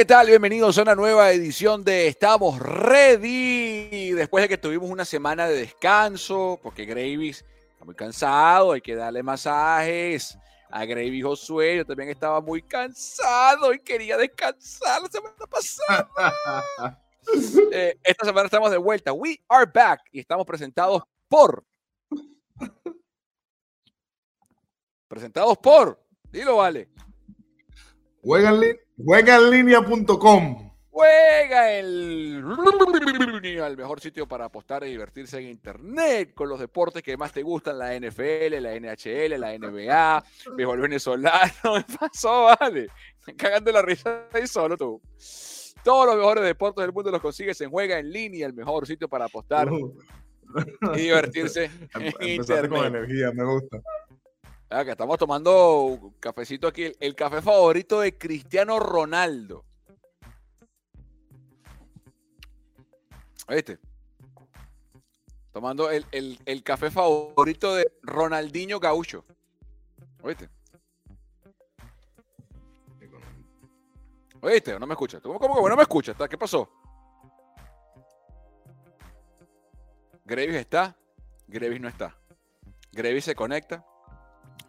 ¿qué tal? Bienvenidos a una nueva edición de Estamos Ready. Después de que tuvimos una semana de descanso, porque Gravis está muy cansado, hay que darle masajes. A Gravis Josué, yo también estaba muy cansado y quería descansar la semana pasada. Eh, esta semana estamos de vuelta. We are back y estamos presentados por. Presentados por. Dilo, vale. Juegaenlinea.com. Juega el el mejor sitio para apostar y divertirse en internet con los deportes que más te gustan, la NFL, la NHL, la NBA, béisbol venezolano, me pasó, vale, cagando la risa ahí solo tú. Todos los mejores deportes del mundo los consigues en Juega en línea, el mejor sitio para apostar y divertirse en internet. con energía, me gusta. Ah, estamos tomando un cafecito aquí, el, café favorito de Cristiano Ronaldo. ¿Viste? Tomando el, el- el café favorito de Ronaldinho Gaucho. ¿Oíste? ¿Oíste? ¿No me escuchas? ¿Cómo, que no me escuchas? ¿Qué pasó? Gravis está, Gravis no está. Gravis se conecta,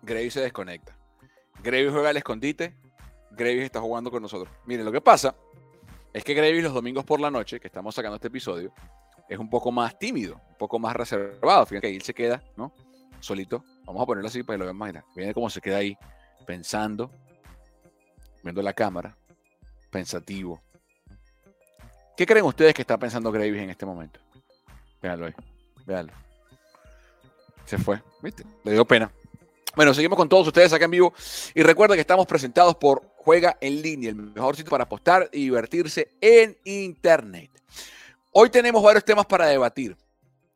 Gravis se desconecta. Gravis juega al escondite, Gravis está jugando con nosotros. Miren, lo que pasa es que Gravis los domingos por la noche, que estamos sacando este episodio, es un poco más tímido, un poco más reservado. Fíjense que él se queda, ¿no? Solito. Vamos a ponerlo así para que lo vean. Mira, Miren cómo se queda ahí, pensando, viendo la cámara, pensativo. ¿Qué creen ustedes que está pensando Gravis en este momento? Véanlo ahí, véanlo. Se fue, ¿viste? Le dio pena. Bueno, seguimos con todos ustedes acá en vivo. Y recuerda que estamos presentados por Juega en línea, el mejor sitio para apostar y divertirse en Internet. Hoy tenemos varios temas para debatir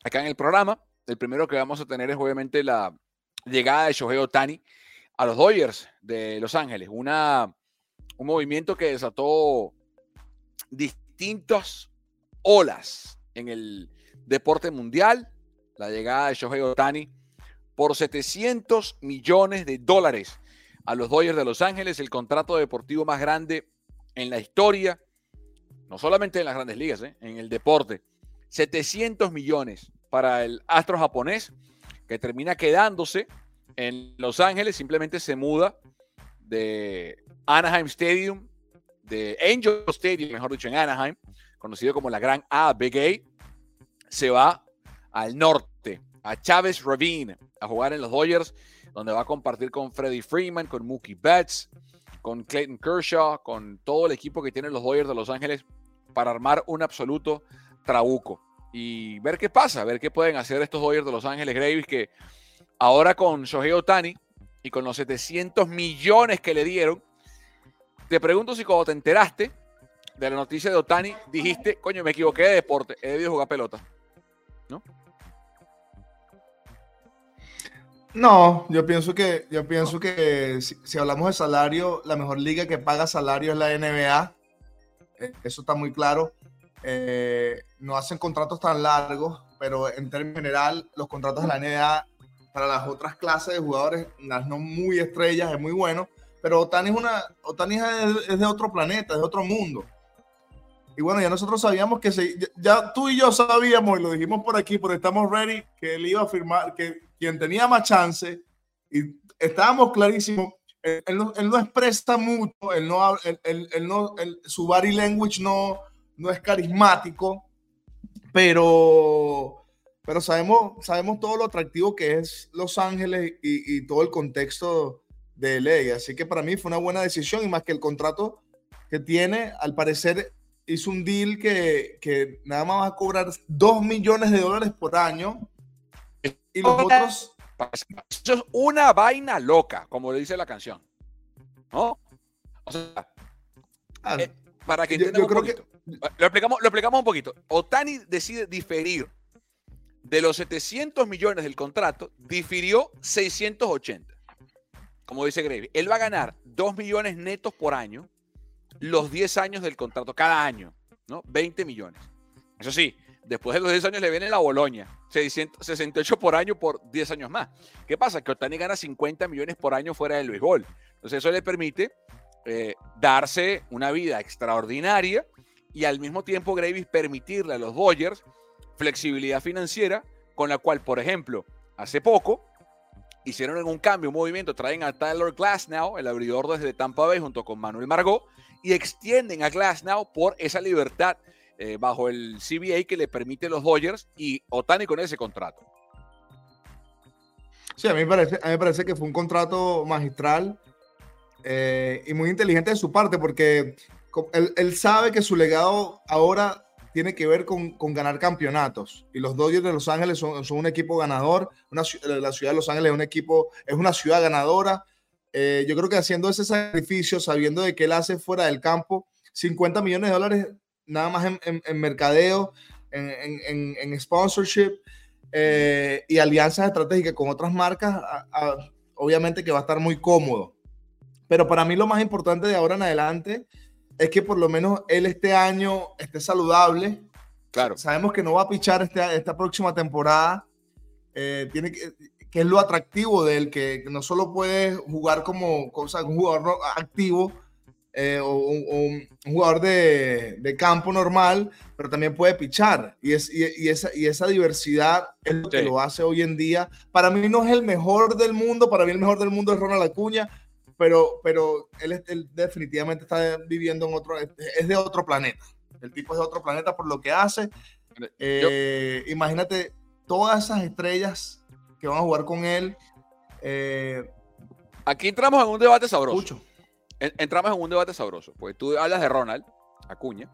acá en el programa. El primero que vamos a tener es obviamente la llegada de Shohei Otani a los Dodgers de Los Ángeles. Una, un movimiento que desató distintas olas en el deporte mundial. La llegada de Shohei Otani por 700 millones de dólares a los Dodgers de Los Ángeles, el contrato deportivo más grande en la historia, no solamente en las grandes ligas, ¿eh? en el deporte. 700 millones para el astro japonés, que termina quedándose en Los Ángeles, simplemente se muda de Anaheim Stadium, de Angel Stadium, mejor dicho, en Anaheim, conocido como la Gran A, Big A, se va al norte, a Chávez Ravine, a jugar en los Dodgers, donde va a compartir con Freddie Freeman, con Mookie Betts, con Clayton Kershaw, con todo el equipo que tienen los Dodgers de Los Ángeles para armar un absoluto trabuco y ver qué pasa, ver qué pueden hacer estos Dodgers de Los Ángeles Gravis que ahora con Shohei Otani y con los 700 millones que le dieron, te pregunto si cuando te enteraste de la noticia de Otani dijiste, coño, me equivoqué de deporte, he debido jugar pelota. No, yo pienso que, yo pienso que si, hablamos de salario, la mejor liga que paga salario es la NBA. Eh, Eso está muy claro. Eh, no hacen contratos tan largos, pero en términos general, los contratos de la NBA para las otras clases de jugadores, las no muy estrellas, es muy bueno. Pero Otani es una, Otani es, es de otro planeta, es de otro mundo. Y bueno, ya nosotros sabíamos que se, ya, tú y yo sabíamos, y lo dijimos por aquí, porque estamos ready, que él iba a firmar, que quien tenía más chance, y estábamos clarísimos, él, él no, él no expresa mucho, él no, él, no, su body language no, no es carismático, pero, pero sabemos, sabemos todo lo atractivo que es Los Ángeles y, y todo el contexto de LA. Así que para mí fue una buena decisión y más que el contrato que tiene, al parecer hizo un deal que, que nada más va a cobrar 2 millones de dólares por año y los otros... Eso es una vaina loca, como le dice la canción. ¿No? O sea, ah, Eh, para que Yo- entiendan yo un creo que-. Lo, explicamos, lo explicamos un poquito. Otani decide diferir de los 700 millones del contrato, difirió 680. Como dice Gravy, él va a ganar 2 millones netos por año los 10 años del contrato, cada año, ¿no? 20 millones. Eso sí, después de los 10 años le viene la Boloña, 600 68 por año por 10 años más. ¿Qué pasa? Que Otani gana 50 millones por año fuera del béisbol. Entonces eso le permite eh, darse una vida extraordinaria y al mismo tiempo Gravis permitirle a los Dodgers flexibilidad financiera con la cual, por ejemplo, hace poco hicieron un cambio, un movimiento, traen a Tyler Glasnow, el abridor desde Tampa Bay, junto con Manuel Margot, y extienden a Glasnow por esa libertad eh, bajo el CBA que le permite los Dodgers y Otani con ese contrato. Sí, a mí me parece, me parece que fue un contrato magistral eh, y muy inteligente de su parte, porque él, sabe que su legado ahora tiene que ver con, ganar campeonatos. Y los Dodgers de Los Ángeles son, un equipo ganador. La ciudad de Los Ángeles es un equipo, es una ciudad ganadora. Eh, yo creo que haciendo ese sacrificio, sabiendo de que él hace fuera del campo, 50 millones de dólares nada más en, en, en mercadeo, en, en sponsorship eh, y alianzas estratégicas con otras marcas, a, a, obviamente que va a estar muy cómodo. Pero para mí lo más importante de ahora en adelante es que por lo menos él este año esté saludable. Claro. Sabemos que no va a pichar este, esta próxima temporada. Eh, tiene que, que, es lo atractivo de él, que, no solo puede jugar como cosa, un jugador activo eh, o, o, un jugador de, de, campo normal, pero también puede pichar. Y, es, y, y, esa, y esa diversidad es lo que lo hace hoy en día. Para mí no es el mejor del mundo, para mí el mejor del mundo es Ronald Acuña, pero, pero él, él, definitivamente está viviendo en otro, es de otro planeta. El tipo es de otro planeta por lo que hace. Eh, imagínate todas esas estrellas que van a jugar con él. Eh, Aquí entramos en un debate sabroso. Entramos en un debate sabroso. Pues tú hablas de Ronald Acuña,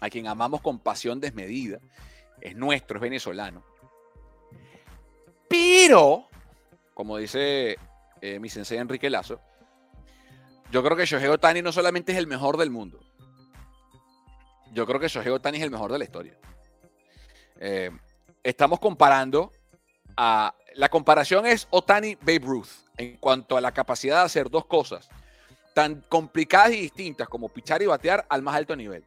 a quien amamos con pasión desmedida. Es nuestro, es venezolano. Pero, como dice eh, mi sensei Enrique Lazo, yo creo que Shohei Otani no solamente es el mejor del mundo, yo creo que Shohei Otani es el mejor de la historia. Eh, estamos comparando La comparación es Otani-Babe Ruth en cuanto a la capacidad de hacer dos cosas tan complicadas y distintas como pichar y batear al más alto nivel.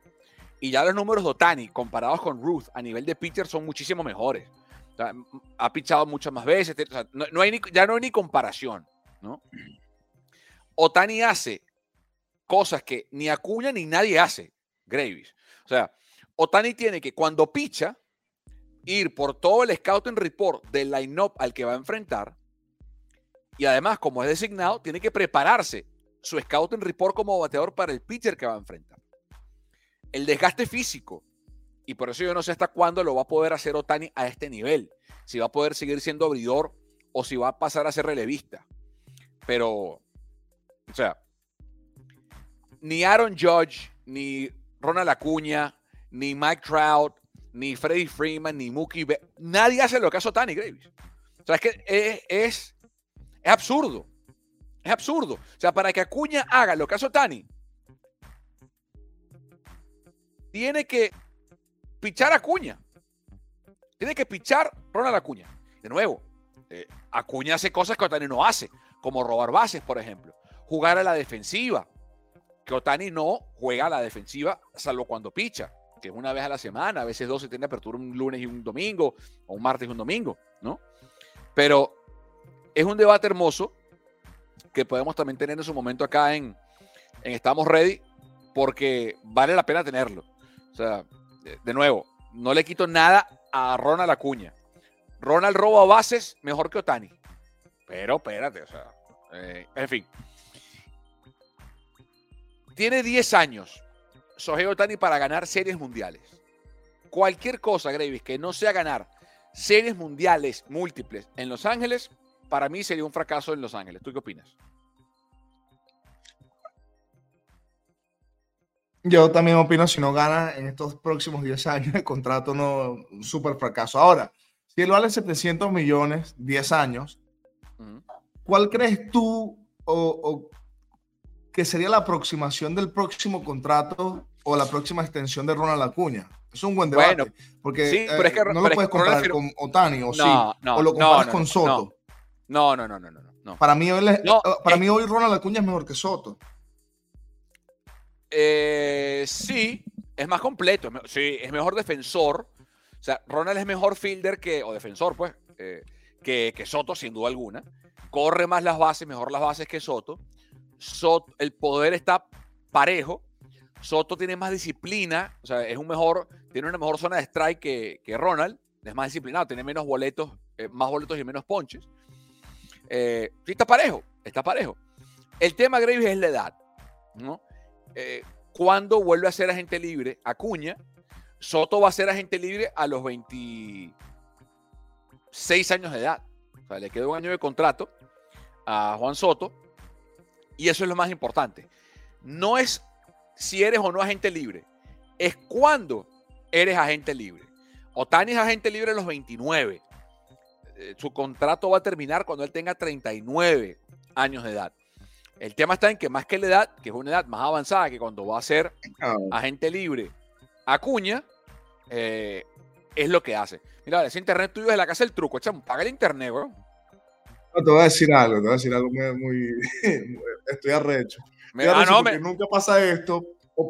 Y ya los números de Otani comparados con Ruth a nivel de pitcher son muchísimo mejores. Ha pichado muchas más veces, no, hay ya no hay ni comparación. Otani hace cosas que ni Acuña ni nadie hace, Gravis. O sea, Otani tiene que cuando picha, ir por todo el scouting report del line-up al que va a enfrentar. Y además, como es designado, tiene que prepararse su scouting report como bateador para el pitcher que va a enfrentar. El desgaste físico. Y por eso yo no sé hasta cuándo lo va a poder hacer Otani a este nivel. Si va a poder seguir siendo abridor o si va a pasar a ser relevista. Pero, o sea, ni Aaron Judge, ni Ronald Acuña, ni Mike Trout, ni Freddie Freeman, ni Mookie nadie hace lo que hace Tani Graves. O sea, es que es, es, es, absurdo. Es absurdo. O sea, para que Acuña haga lo que hace Tani, tiene que pichar a Acuña. Tiene que pichar Ronald Acuña. De nuevo, eh, Acuña hace cosas que Otani no hace como robar bases, por ejemplo. Jugar a la defensiva, que Otani no juega a la defensiva, salvo cuando picha, que es una vez a la semana, a veces dos se tiene apertura un lunes y un domingo, o un martes y un domingo, ¿no? Pero es un debate hermoso que podemos también tener en su momento acá en, en Estamos Ready, porque vale la pena tenerlo. O sea, de, nuevo, no le quito nada a Ronald Acuña. Ronald roba bases mejor que Otani. Pero espérate, o sea, eh, en fin. Tiene 10 años Shohei Otani para ganar series mundiales. Cualquier cosa, Gravis, que no sea ganar series mundiales múltiples en Los Ángeles, para mí sería un fracaso en Los Ángeles. ¿Tú qué opinas? Yo también opino, si no gana en estos próximos 10 años, el contrato no, un súper fracaso. Ahora, si él vale 700 millones, 10 años, ¿Cuál crees tú o, o, que sería la aproximación del próximo contrato o la próxima extensión de Ronald Acuña? Es un buen debate. Bueno, porque sí, pero eh, es que, no lo puedes comparar con Otani o no, sí. No, o lo comparas no, con Soto. No, no, no, no, no. Para, mí, hoy, para eh, mí hoy Ronald Acuña es mejor que Soto. Eh, sí, es más completo. Sí, es mejor defensor. O sea, Ronald es mejor fielder que, o defensor, pues, eh, que, que Soto, sin duda alguna corre más las bases, mejor las bases que Soto. Soto, el poder está parejo. Soto tiene más disciplina, o sea, es un mejor, tiene una mejor zona de strike que, que Ronald, es más disciplinado, tiene menos boletos, eh, más boletos y menos ponches. Eh, sí, está parejo, está parejo. El tema, Graves, es la edad, ¿no? Eh, ¿Cuándo vuelve a ser agente libre? Acuña. Soto va a ser agente libre a los 26 años de edad. O sea, le queda un año de contrato a Juan Soto. Y eso es lo más importante. No es si eres o no agente libre, es cuando eres agente libre. Otani es agente libre a los 29. Eh, su contrato va a terminar cuando él tenga 39 años de edad. El tema está en que más que la edad, que es una edad más avanzada que cuando va a ser agente libre Acuña, eh, es lo que hace. Mira, ese internet tuyo es la casa del truco. Chamo, paga el internet, bro. No, te voy a decir algo, te voy a decir algo muy. muy estoy arrecho. Me, ah, no, me... Nunca pasa esto. O,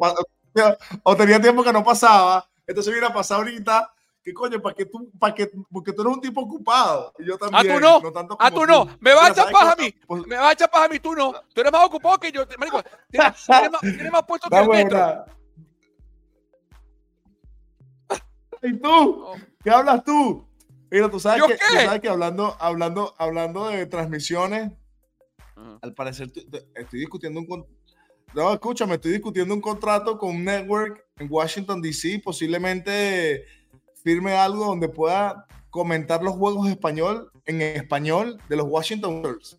o, tenía tiempo que no pasaba. Entonces viene a pasar ahorita. ¿Qué coño? ¿Para que tú, para que, porque tú eres un tipo ocupado. Y yo también. ¿A tú no? no ¿A tú no? ¿Me vas a echar paja a mí? Pues ¿Me vas a echar paja a mí? Tú no. Tú eres más ocupado que yo. Marico, tienes, tienes, más, tienes más puesto que el metro. ¿Y tú? ¿Qué hablas tú? Mira, tú sabes, que, tú sabes que hablando, hablando, hablando de transmisiones, al parecer estoy discutiendo un no, escúchame, estoy discutiendo un contrato con un network en Washington DC, posiblemente firme algo donde pueda comentar los juegos español en español de los Washington Worlds.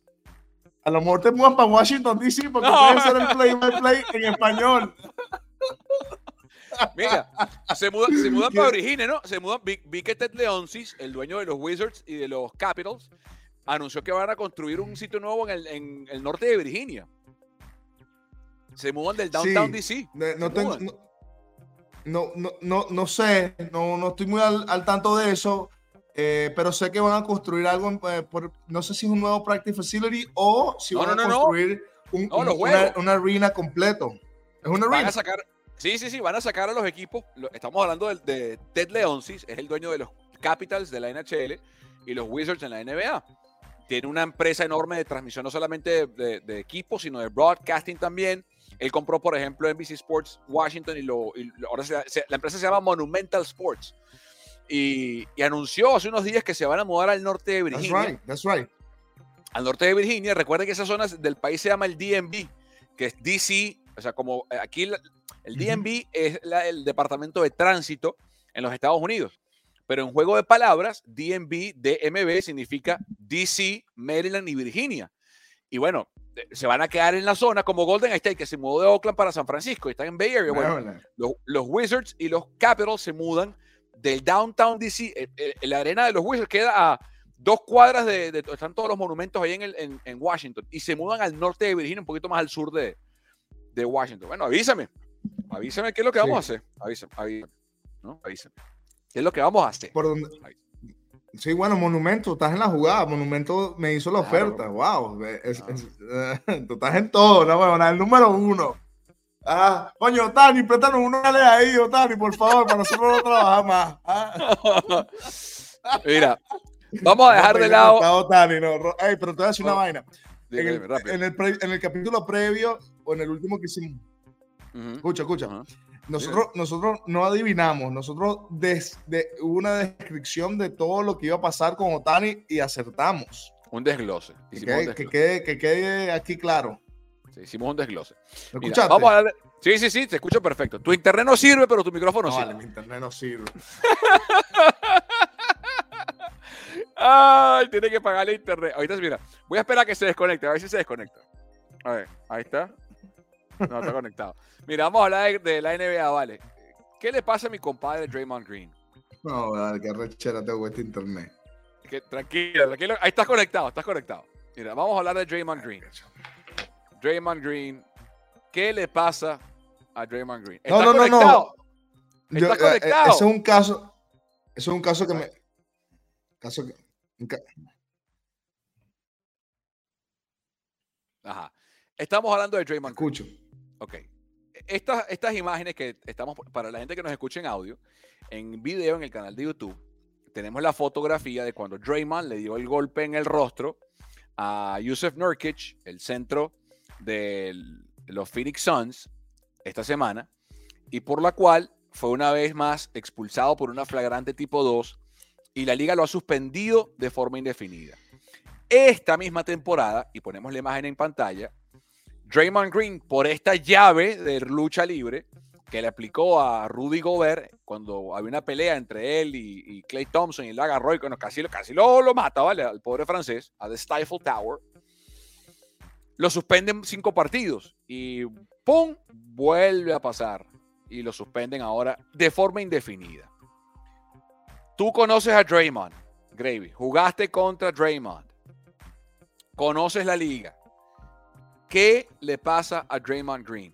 A lo mejor te muevas para Washington DC porque puedes hacer el play by play en español. Mira, se mudan, se mudan para Virginia, ¿no? Se mudan. Vi, que Ted Leonsis, el dueño de los Wizards y de los Capitals, anunció que van a construir un sitio nuevo en el, norte de Virginia. Se mudan del downtown DC. No, tengo, no, no, no, sé, no, no estoy muy al, tanto de eso, eh, pero sé que van a construir algo, eh, por, no sé si es un nuevo practice facility o si van a construir una, arena completo. Es una arena. Van a sacar, Sí, sí, sí, van a sacar a los equipos. Estamos hablando de, Ted Leonsis, es el dueño de los Capitals de la NHL y los Wizards en la NBA. Tiene una empresa enorme de transmisión, no solamente de, equipos, sino de broadcasting también. Él compró, por ejemplo, NBC Sports Washington y, lo, ahora la empresa se llama Monumental Sports. Y, anunció hace unos días que se van a mudar al norte de Virginia. That's right, that's right. Al norte de Virginia. Recuerden que esa zona del país se llama el DMV, que es DC. O sea, como eh, aquí el DMV es el Departamento de Tránsito en los Estados Unidos. Pero en juego de palabras, DMV, DMV significa DC, Maryland y Virginia. Y bueno, se van a quedar en la zona como Golden State, que se mudó de Oakland para San Francisco y están en Bay Area. Bueno, los, Wizards y los Capitals se mudan del downtown DC. Eh, eh, la arena de los Wizards queda a dos cuadras de, están todos los monumentos ahí en, en, Washington y se mudan al norte de Virginia, un poquito más al sur de, de Washington. Bueno, avísame. Avísame qué es lo que vamos a hacer. Avísame, avísame. ¿no? Avísame. ¿Qué es lo que vamos a hacer? ¿Por dónde? Sí, bueno, Monumento, estás en la jugada. Monumento me hizo la oferta. Wow. tú estás en todo, ¿no? Bueno, el número uno. Ah, coño, Otani, préstanos una de ahí, Otani, por favor, para nosotros no trabajar más. Ah. Mira, vamos a dejar de lado. Otani, no. Ey, pero te voy a decir una oh, vaina. en, el, en, el en el capítulo previo, o en el último que hicimos, Escucha, escucha. Nosotros, nosotros no adivinamos, nosotros desde una descripción de todo lo que iba a pasar con Otani y acertamos. Un desglose. Que quede, Que, quede, que quede, aquí claro. Sí, hicimos un desglose. vamos a darle... Sí, sí, sí, te escucho perfecto. Tu internet no sirve, pero tu micrófono no, sirve. Vale, mi internet no sirve. Ay, tiene que pagarle internet. Ahorita, mira, voy a esperar a que se desconecte, a ver si se desconecta. A ver, ahí está. No, está conectado. Mira, vamos a hablar de, la NBA, vale. ¿Qué le pasa a mi compadre Draymond Green? No, dale, que rechera tengo este internet. tranquilo, tranquilo. Ahí estás conectado, estás conectado. Mira, vamos a hablar de Draymond Green. Draymond Green, ¿qué le pasa a Draymond Green? ¿Está no, no, conectado? no, no. ¿Está eh, eh, conectado? ese es un caso, ese es un caso que me... Caso que... Ajá. Estamos hablando de Draymond Green. Ok. Estas, estas imágenes que estamos, para la gente que nos escucha en audio, en video en el canal de YouTube, tenemos la fotografía de cuando Draymond le dio el golpe en el rostro a Yusuf Nurkic, el centro de los Phoenix Suns esta semana y por la cual fue una vez más expulsado por una flagrante tipo 2 y la liga lo ha suspendido de forma indefinida. Esta misma temporada, y ponemos la imagen en pantalla, Draymond Green, por esta llave de lucha libre que le aplicó a Rudy Gobert cuando había una pelea entre él y, Clay Thompson y le agarró y casi, casi lo, lo mata, ¿vale? Al pobre francés, a The Stifle Tower. Lo suspenden cinco partidos y ¡pum! vuelve a pasar y lo suspenden ahora de forma indefinida. Tú conoces a Draymond, Gravy, jugaste contra Draymond, conoces la liga. ¿Qué le pasa a Draymond Green?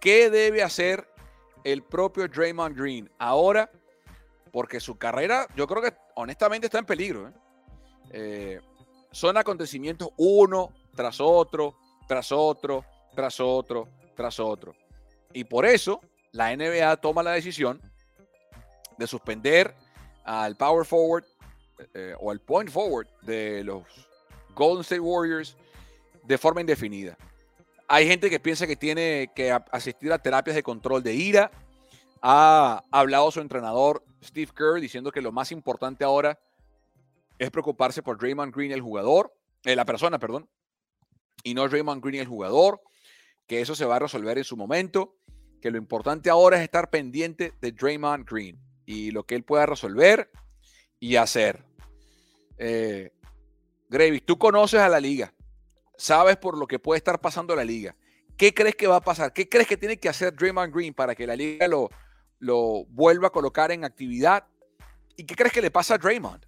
¿Qué debe hacer el propio Draymond Green ahora? Porque su carrera, yo creo que honestamente está en peligro. ¿eh? Eh, son acontecimientos uno tras otro, tras otro, tras otro, tras otro. Y por eso la NBA toma la decisión de suspender al power forward eh, o al point forward de los Golden State Warriors de forma indefinida. Hay gente que piensa que tiene que asistir a terapias de control de ira. Ha hablado su entrenador Steve Kerr diciendo que lo más importante ahora es preocuparse por Draymond Green, el jugador, eh, la persona, perdón, y no Draymond Green, el jugador, que eso se va a resolver en su momento que lo importante ahora es estar pendiente de Draymond Green y lo que él pueda resolver y hacer. Eh, tú conoces a la liga, sabes por lo que puede estar pasando la liga. ¿Qué crees que va a pasar? ¿Qué crees que tiene que hacer Draymond Green para que la liga lo, lo vuelva a colocar en actividad? ¿Y qué crees que le pasa a Draymond?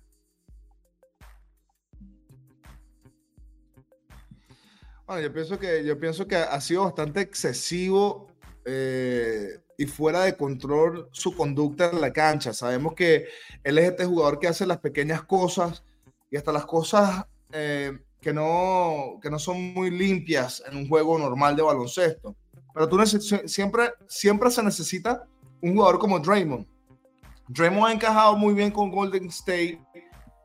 Bueno, yo pienso que yo pienso que ha sido bastante excesivo eh, y fuera de control su conducta en la cancha. Sabemos que él es este jugador que hace las pequeñas cosas y hasta las cosas eh, que, no, que no son muy limpias en un juego normal de baloncesto. Pero tú siempre, siempre se necesita un jugador como Draymond. Draymond ha encajado muy bien con Golden State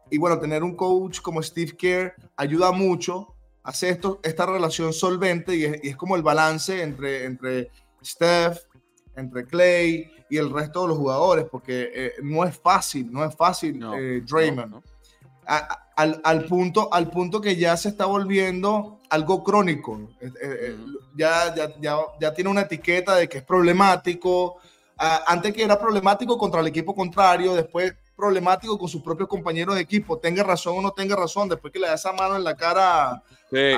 y bueno, tener un coach como Steve Kerr ayuda mucho, hace esto, esta relación solvente y es, y es como el balance entre, entre Steph, entre Clay y el resto de los jugadores, porque eh, no es fácil, no es fácil eh, Draymond. Al, punto, al punto que ya se está volviendo algo crónico. Eh, ya, ya, ya, tiene una etiqueta de que es problemático. antes que era problemático contra el equipo contrario, después problemático con sus propios compañeros de equipo, tenga razón o no tenga razón, después que le da esa mano en la cara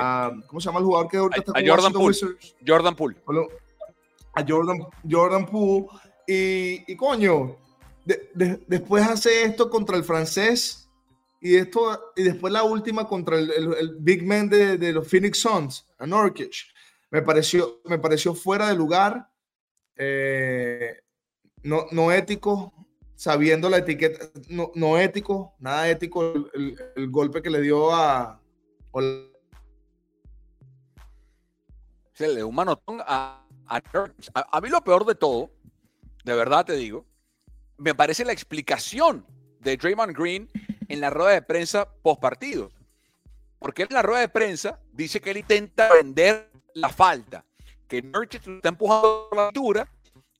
a, ¿cómo se llama el jugador que ahorita está Jordan Poole. Jordan Poole a Jordan, Jordan Poole. Y, coño, después hace esto contra el francés y, esto, y después la última contra el, big man de, los Phoenix Suns, a. Me pareció, me pareció fuera de lugar, eh, no, no ético, sabiendo la etiqueta, no, no ético, nada ético el, golpe que le dio a... Un manotón a a, mí lo peor de todo, de verdad te digo, me parece la explicación de Draymond Green en la rueda de prensa post partido. Porque en la rueda de prensa dice que él intenta vender la falta, que Nurkic está empujando la altura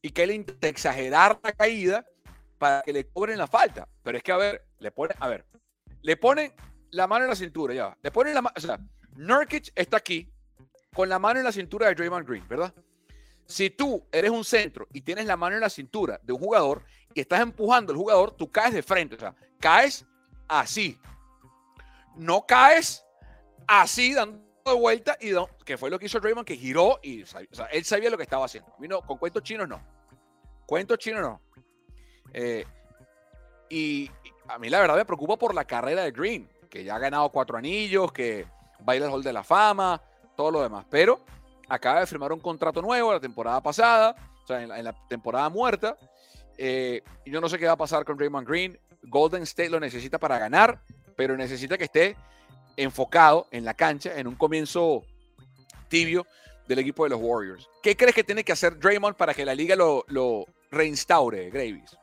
y que él intenta exagerar la caída para que le cobren la falta. Pero es que, a ver, le pone, a ver, le ponen la mano en la cintura, ya Le ponen la mano, o sea, Nurkic está aquí con la mano en la cintura de Draymond Green, ¿verdad? Si tú eres un centro y tienes la mano en la cintura de un jugador y estás empujando al jugador, tú caes de frente. O sea, caes así. No caes así, dando vuelta, y que fue lo que hizo Draymond, que giró y él sabía lo que estaba haciendo. Vino con cuentos chinos, no. Cuentos chinos, no. Eh, y a mí la verdad me preocupa por la carrera de Green, que ya ha ganado cuatro anillos, que baila el Hall de la Fama, todo lo demás. Pero acaba de firmar un contrato nuevo la temporada pasada, o sea, en la, temporada muerta. Eh, yo no sé qué va a pasar con Raymond Green. Golden State lo necesita para ganar, pero necesita que esté enfocado en la cancha en un comienzo tibio del equipo de los Warriors. ¿Qué crees que tiene que hacer Draymond para que la liga lo, reinstaure, Gravis?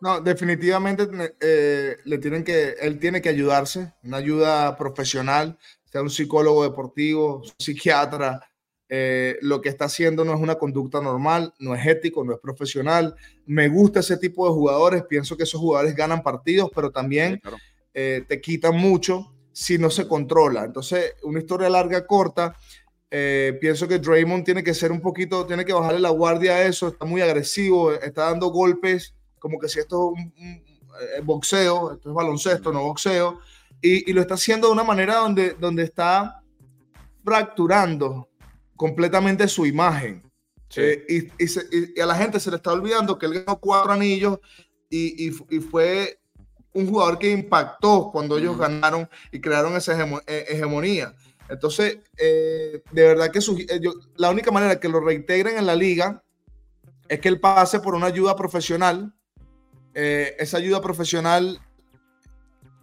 No, definitivamente eh, le tienen que, él tiene que ayudarse, una ayuda profesional sea un psicólogo deportivo, psiquiatra, eh, lo que está haciendo no es una conducta normal, no es ético, no es profesional. Me gusta ese tipo de jugadores, pienso que esos jugadores ganan partidos, pero también eh, te quitan mucho si no se controla. Entonces, una historia larga, corta. Eh, pienso que Draymond tiene que ser un poquito, tiene que bajarle la guardia a eso, está muy agresivo, está dando golpes como que si esto es un, boxeo, esto es baloncesto, no boxeo, y, y, lo está haciendo de una manera donde, donde está fracturando completamente su imagen. Eh, y, a la gente se le está olvidando que él ganó cuatro anillos y, fue un jugador que impactó cuando ellos ganaron y crearon esa eh, hegemonía. Entonces, eh, de verdad que la única manera que lo reintegren en la liga es que él pase por una ayuda profesional. esa ayuda profesional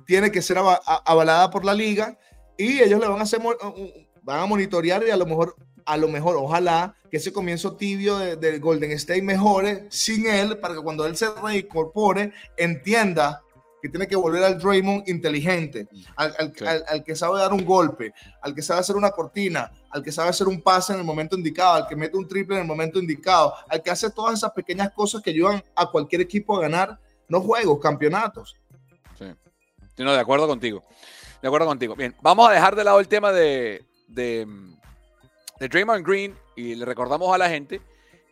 tiene que ser avalada por la liga y ellos le van a hacer, van a monitorear y a lo mejor a lo mejor, ojalá que ese comienzo tibio del Golden State mejore sin él, para que cuando él se reincorpore, entienda que tiene que volver al Draymond inteligente, al, que sabe dar un golpe, al que sabe hacer una cortina, al que sabe hacer un pase en el momento indicado, al que mete un triple en el momento indicado, al que hace todas esas pequeñas cosas que ayudan a cualquier equipo a ganar, no juegos, campeonatos. Sí, no, de acuerdo contigo. De acuerdo contigo. Bien, vamos a dejar de lado el tema de de Draymond Green y le recordamos a la gente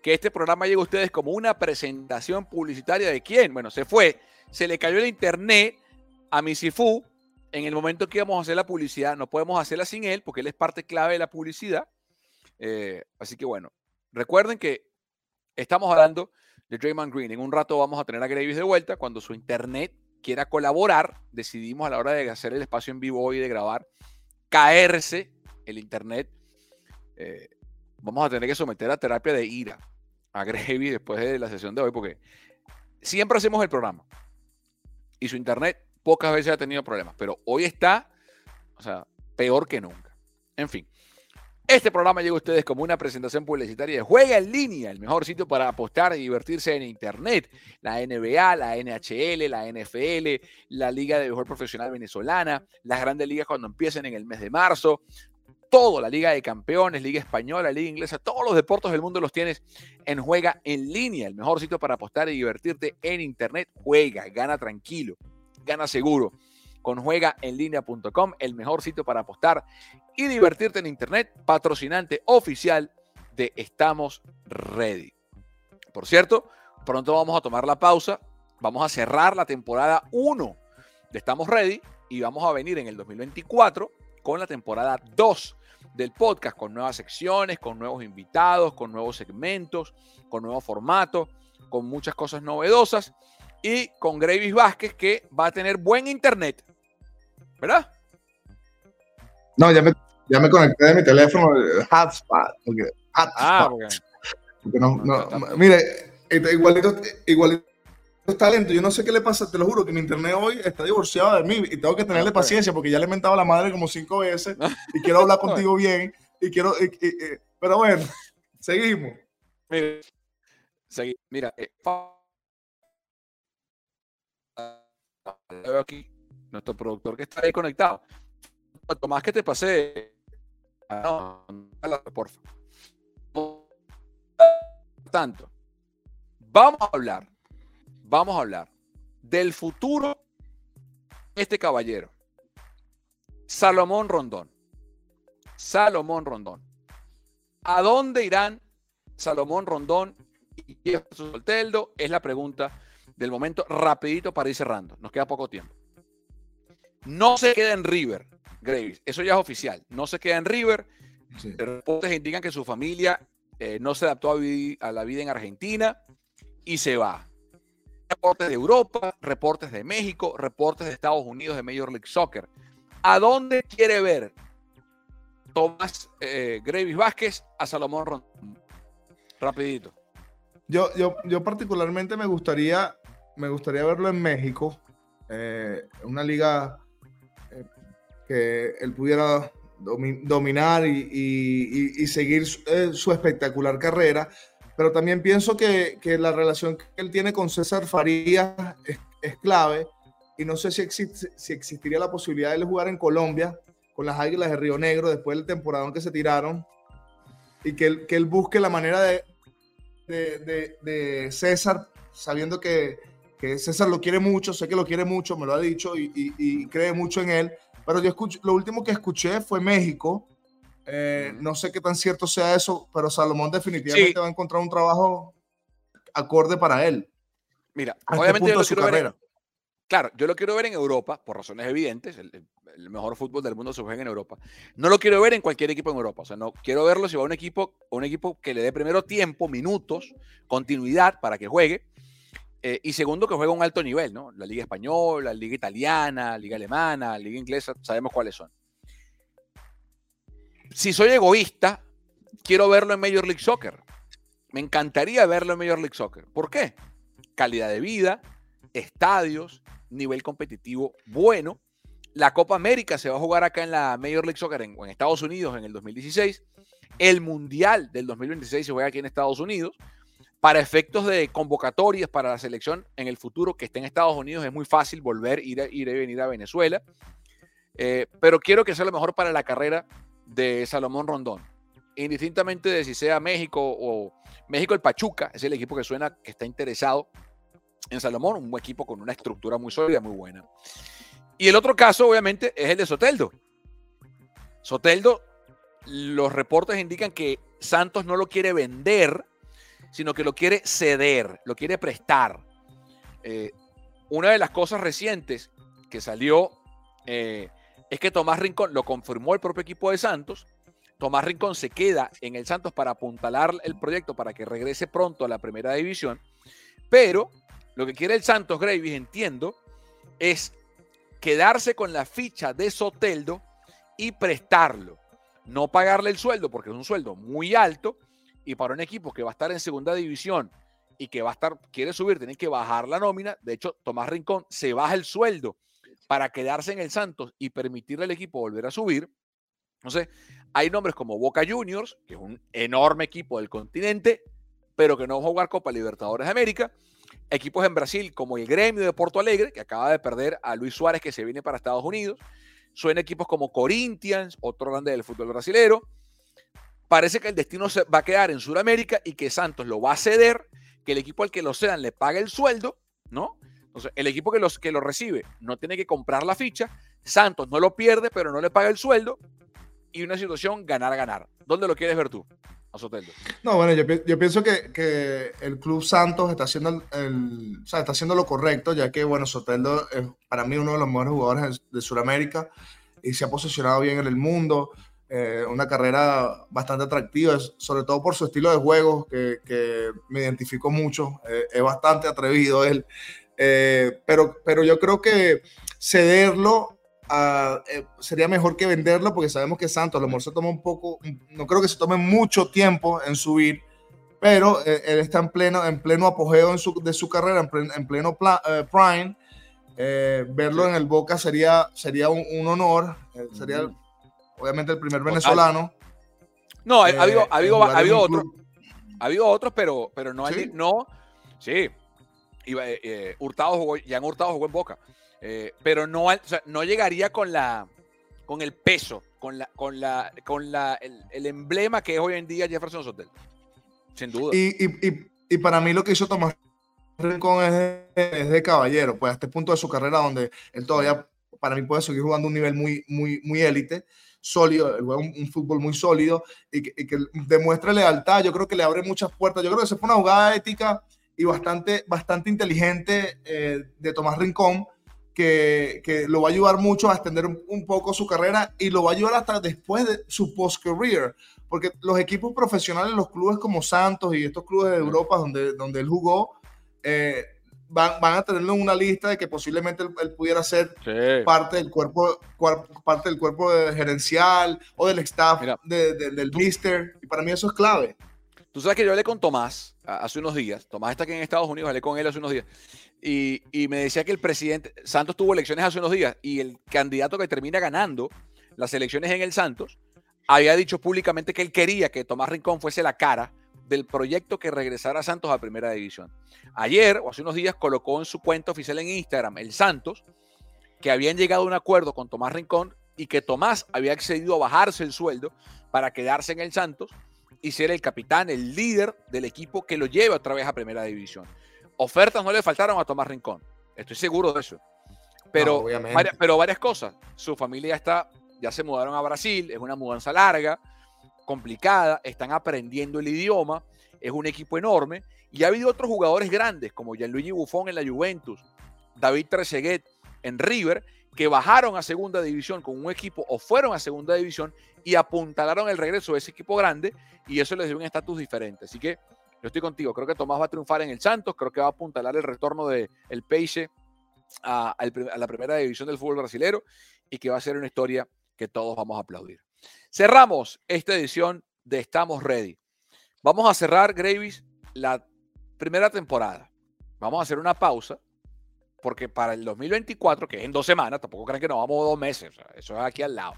que este programa llega a ustedes como una presentación publicitaria de quién. Bueno, se fue, se le cayó el internet a Misifu en el momento que íbamos a hacer la publicidad. No podemos hacerla sin él porque él es parte clave de la publicidad. Eh, así que bueno, recuerden que estamos hablando de Draymond Green. En un rato vamos a tener a Gravis de vuelta cuando su internet quiera colaborar. Decidimos a la hora de hacer el espacio en vivo hoy de grabar caerse el internet eh, vamos a tener que someter a terapia de ira a Gravy después de la sesión de hoy, porque siempre hacemos el programa y su internet pocas veces ha tenido problemas, pero hoy está, o sea, peor que nunca. En fin, este programa llega a ustedes como una presentación publicitaria de Juega en línea, el mejor sitio para apostar y divertirse en internet. La NBA, la NHL, la NFL, la Liga de Mejor Profesional Venezolana, las grandes ligas cuando empiecen en el mes de marzo, todo, la Liga de Campeones, Liga Española, Liga Inglesa, todos los deportes del mundo los tienes en Juega en línea, el mejor sitio para apostar y divertirte en Internet. Juega, gana tranquilo, gana seguro. Con juegaenlinea.com, el mejor sitio para apostar y divertirte en Internet, patrocinante oficial de Estamos Ready. Por cierto, pronto vamos a tomar la pausa, vamos a cerrar la temporada 1 de Estamos Ready y vamos a venir en el 2024 con la temporada 2 del podcast con nuevas secciones, con nuevos invitados, con nuevos segmentos, con nuevo formato, con muchas cosas novedosas y con Gravis Vázquez que va a tener buen internet. ¿Verdad? No, ya me, ya me conecté de mi teléfono hotspot. Ah, no, mire, este, igualito, igualito talento. Yo no sé qué le pasa, te lo juro, que mi internet hoy está divorciado de mí y tengo que tenerle paciencia porque ya le he mentado a la madre como cinco veces y quiero hablar contigo bien y quiero, pero bueno, seguimos. Mira, mira eh, aquí nuestro productor que está ahí conectado. Tomás, que te pasé. No, por favor. Tanto, vamos a hablar vamos a hablar del futuro de este caballero, Salomón Rondón. Salomón Rondón. ¿A dónde irán Salomón Rondón y Jefferson Solteldo? Es la pregunta del momento, rapidito para ir cerrando. Nos queda poco tiempo. No se queda en River, Graves. Eso ya es oficial. No se queda en River. Sí. Reportes indican que su familia eh, no se adaptó a la vida en Argentina y se va reportes de Europa, reportes de México, reportes de Estados Unidos de Major League Soccer. ¿A dónde quiere ver Tomás eh, Gravis Vázquez a Salomón Rondón? Rapidito. Yo, yo, yo particularmente me gustaría, me gustaría verlo en México, eh, una liga eh, que él pudiera dominar y, seguir eh, su espectacular carrera pero también pienso que, que la relación que él tiene con César Farías es, clave y no sé si, si existiría la posibilidad de él jugar en Colombia con las Águilas de Río Negro después del temporadón que se tiraron y que él, que él busque la manera de, de, de, César, sabiendo que, que, César lo quiere mucho, sé que lo quiere mucho, me lo ha dicho y, y, cree mucho en él, pero yo lo último que escuché fue México. Eh, no sé qué tan cierto sea eso, pero Salomón definitivamente va a encontrar un trabajo acorde para él. Mira, este obviamente yo lo quiero ver. claro, yo lo quiero ver en Europa, por razones evidentes. El, mejor fútbol del mundo se juega en Europa. No lo quiero ver en cualquier equipo en Europa. O sea, no quiero verlo si va a un equipo, un equipo que le dé primero tiempo, minutos, continuidad para que juegue. Eh, y segundo, que juegue a un alto nivel, ¿no? La Liga Española, la Liga Italiana, la Liga Alemana, la Liga Inglesa, sabemos cuáles son. Si soy egoísta, quiero verlo en Major League Soccer. Me encantaría verlo en Major League Soccer. ¿Por qué? calidad de vida, estadios, nivel competitivo bueno. La Copa América se va a jugar acá en la Major League Soccer en, Estados Unidos en el 2016. El Mundial del 2026 se juega aquí en Estados Unidos. Para efectos de convocatorias para la selección en el futuro que esté en Estados Unidos es muy fácil volver, ir, ir y venir a Venezuela. Eh, pero quiero que sea lo mejor para la carrera de Salomón Rondón. Indistintamente de si sea México o México el Pachuca, es el equipo que suena que está interesado en Salomón, un equipo con una estructura muy sólida, muy buena. Y el otro caso, obviamente, es el de Soteldo. Soteldo, los reportes indican que Santos no lo quiere vender, sino que lo quiere ceder, lo quiere prestar. Eh, una de las cosas recientes que salió eh, es que Tomás Rincón, lo confirmó el propio equipo de Santos, Tomás Rincón se queda en el Santos para apuntalar el proyecto para que regrese pronto a la primera división, pero lo que quiere el Santos Gravis, entiendo, es quedarse con la ficha de Soteldo y prestarlo. No pagarle el sueldo, porque es un sueldo muy alto, y para un equipo que va a estar en segunda división y que va a estar, quiere subir, tiene que bajar la nómina. De hecho, Tomás Rincón se baja el sueldo para quedarse en el Santos y permitirle al equipo volver a subir. Entonces, hay nombres como Boca Juniors, que es un enorme equipo del continente, pero que no va a jugar Copa Libertadores de América equipos en Brasil como el Gremio de Porto Alegre, que acaba de perder a Luis Suárez, que se viene para Estados Unidos. Suena equipos como Corinthians, otro grande del fútbol brasilero. Parece que el destino se va a quedar en Sudamérica y que Santos lo va a ceder, que el equipo al que lo cedan le pague el sueldo, ¿no? El equipo que, los, que lo recibe no tiene que comprar la ficha, Santos no lo pierde, pero no le paga el sueldo, y una situación ganar-ganar. ¿Dónde lo quieres ver tú? a Soteldo. No, bueno, yo, pienso que, que, el Club Santos está haciendo, el, está haciendo lo correcto, ya que, bueno, Soteldo es para mí uno de los mejores jugadores de Sudamérica y se ha posicionado bien en el mundo. Eh, una carrera bastante atractiva, sobre todo por su estilo de juego, que, que me identifico mucho. Eh, es bastante atrevido él. Eh, pero, pero yo creo que cederlo eh, sería mejor que venderlo porque sabemos que Santos a lo mejor se toma un poco, no creo que se tome mucho tiempo en subir, pero eh, él está en pleno, en pleno apogeo en su, de su carrera, en, pleno, eh, prime. verlo en el Boca sería, sería un, honor, sería obviamente el primer venezolano. No, ha, habido, ha habido, ha habido otros, ha habido otros, pero, pero no, ¿Sí? no, sí, Hurtado jugó, han Hurtado jugó en Boca. Eh, pero no, no llegaría con la con el peso, con la, con la, con la, el, emblema que es hoy en día Jefferson Sotel. Sin duda. Y, y, y, para mí lo que hizo Tomás Rincón es de, es de, caballero, pues a este punto de su carrera donde él todavía, para mí, puede seguir jugando un nivel muy, muy, muy élite, sólido, un, un, fútbol muy sólido y que, y que, demuestre lealtad. Yo creo que le abre muchas puertas. Yo creo que se fue una jugada ética y bastante, bastante inteligente eh, de Tomás Rincón que, lo va a ayudar mucho a extender un, poco su carrera y lo va a ayudar hasta después de su post-career. Porque los equipos profesionales, los clubes como Santos y estos clubes de Europa donde, donde él jugó, eh, van, van, a tenerlo en una lista de que posiblemente él, pudiera ser parte del cuerpo parte del cuerpo gerencial o del staff del mister. Y para mí eso es clave. Tú sabes que yo hablé con Tomás hace unos días. Tomás está aquí en Estados Unidos, hablé con él hace unos días. Y, me decía que el presidente, Santos tuvo elecciones hace unos días y el candidato que termina ganando las elecciones en el Santos había dicho públicamente que él quería que Tomás Rincón fuese la cara del proyecto que regresara a Santos a primera división. Ayer o hace unos días colocó en su cuenta oficial en Instagram el Santos que habían llegado a un acuerdo con Tomás Rincón y que Tomás había accedido a bajarse el sueldo para quedarse en el Santos y ser el capitán, el líder del equipo que lo lleva otra vez a Primera División. Ofertas no le faltaron a Tomás Rincón, estoy seguro de eso. Pero, varias, pero varias cosas. Su familia está, ya se mudaron a Brasil, es una mudanza larga, complicada, están aprendiendo el idioma, es un equipo enorme y ha habido otros jugadores grandes como Gianluigi Buffon en la Juventus, David Trezeguet en River, que bajaron a segunda división con un equipo o fueron a segunda división y apuntalaron el regreso de ese equipo grande y eso les dio un estatus diferente. Así que yo estoy contigo, creo que Tomás va a triunfar en el Santos, creo que va a apuntalar el retorno del el Peixe a, la primera división del fútbol brasilero y que va a ser una historia que todos vamos a aplaudir. Cerramos esta edición de Estamos Ready. Vamos a cerrar, Gravis, la primera temporada. Vamos a hacer una pausa porque para el 2024, que es en dos semanas, tampoco creen que nos vamos dos meses, eso es aquí al lado.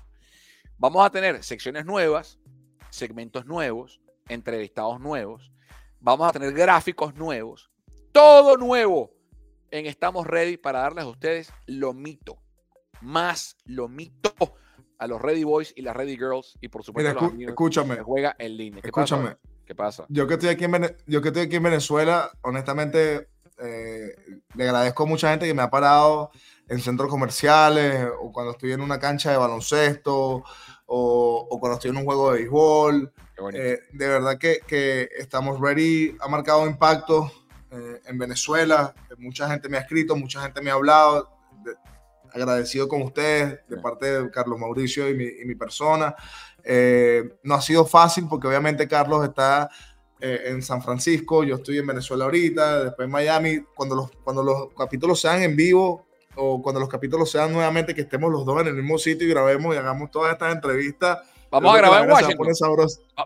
Vamos a tener secciones nuevas, segmentos nuevos, entrevistados nuevos, vamos a tener gráficos nuevos, todo nuevo en Estamos Ready para darles a ustedes lo mito, más lo mito a los Ready Boys y las Ready Girls y por supuesto a los escúchame, que juega en línea. ¿Qué escúchame. Pasa? ¿Qué pasa? Yo que estoy aquí en, yo que estoy aquí en Venezuela, honestamente eh, le agradezco a mucha gente que me ha parado en centros comerciales o cuando estoy en una cancha de baloncesto o, cuando estoy en un juego de béisbol. Eh, de verdad que, que, estamos ready, ha marcado impacto eh, en Venezuela. Mucha gente me ha escrito, mucha gente me ha hablado. agradecido con ustedes de parte de Carlos Mauricio y mi, y mi persona. no ha sido fácil porque obviamente Carlos está eh, en San Francisco, yo estoy en Venezuela ahorita, después en Miami, cuando los, cuando los capítulos sean en vivo o cuando los capítulos sean nuevamente que estemos los dos en el mismo sitio y grabemos y hagamos todas estas entrevistas. Vamos a grabar en Washington.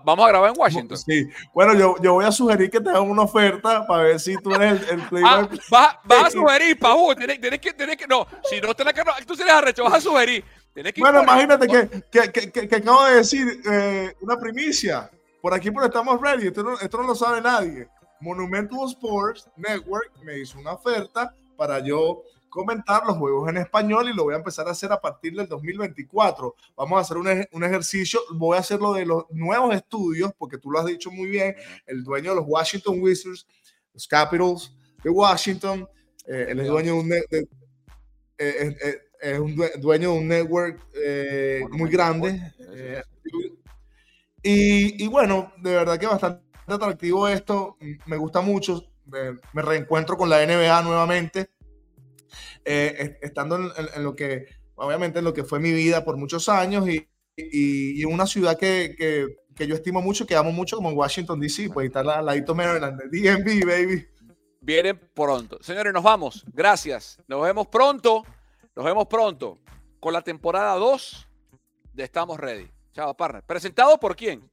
Vamos a grabar en Washington. Sí. Bueno, yo, yo voy a sugerir que te hagan una oferta para ver si tú eres el, el ah, vas, vas a sugerir, Pau. Tienes, tienes, que, tienes que. No, si no te la tú eres arrecho, vas a sugerir. Que bueno, imagínate que, que, que, que, acabo de decir eh, una primicia. Por aquí, por estamos ready. Esto no, esto no lo sabe nadie. Monumental Sports Network me hizo una oferta para yo comentar los juegos en español y lo voy a empezar a hacer a partir del 2024. Vamos a hacer un, un, ejercicio, voy a hacerlo de los nuevos estudios, porque tú lo has dicho muy bien, el dueño de los Washington Wizards, los Capitals de Washington, eh, él es dueño de un, de, eh, eh, es un dueño de un network muy grande. Y, bueno, de verdad que bastante atractivo esto, me gusta mucho, me, reencuentro con la NBA nuevamente, eh, estando en, lo que, obviamente, en lo que fue mi vida por muchos años y, y, una ciudad que, que, que, yo estimo mucho, que amo mucho, como Washington, D.C., pues estar al ladito Maryland, DMV, baby. Vienen pronto. Señores, nos vamos. Gracias. Nos vemos pronto. Nos vemos pronto con la temporada 2 de Estamos Ready. Chao, partner. ¿Presentado por quién?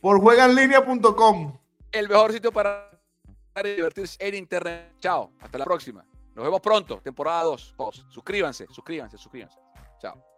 Por jueganlinea.com. El mejor sitio para divertirse en internet. Chao, hasta la próxima. Nos vemos pronto, temporada 2. Suscríbanse, suscríbanse, suscríbanse. Chao.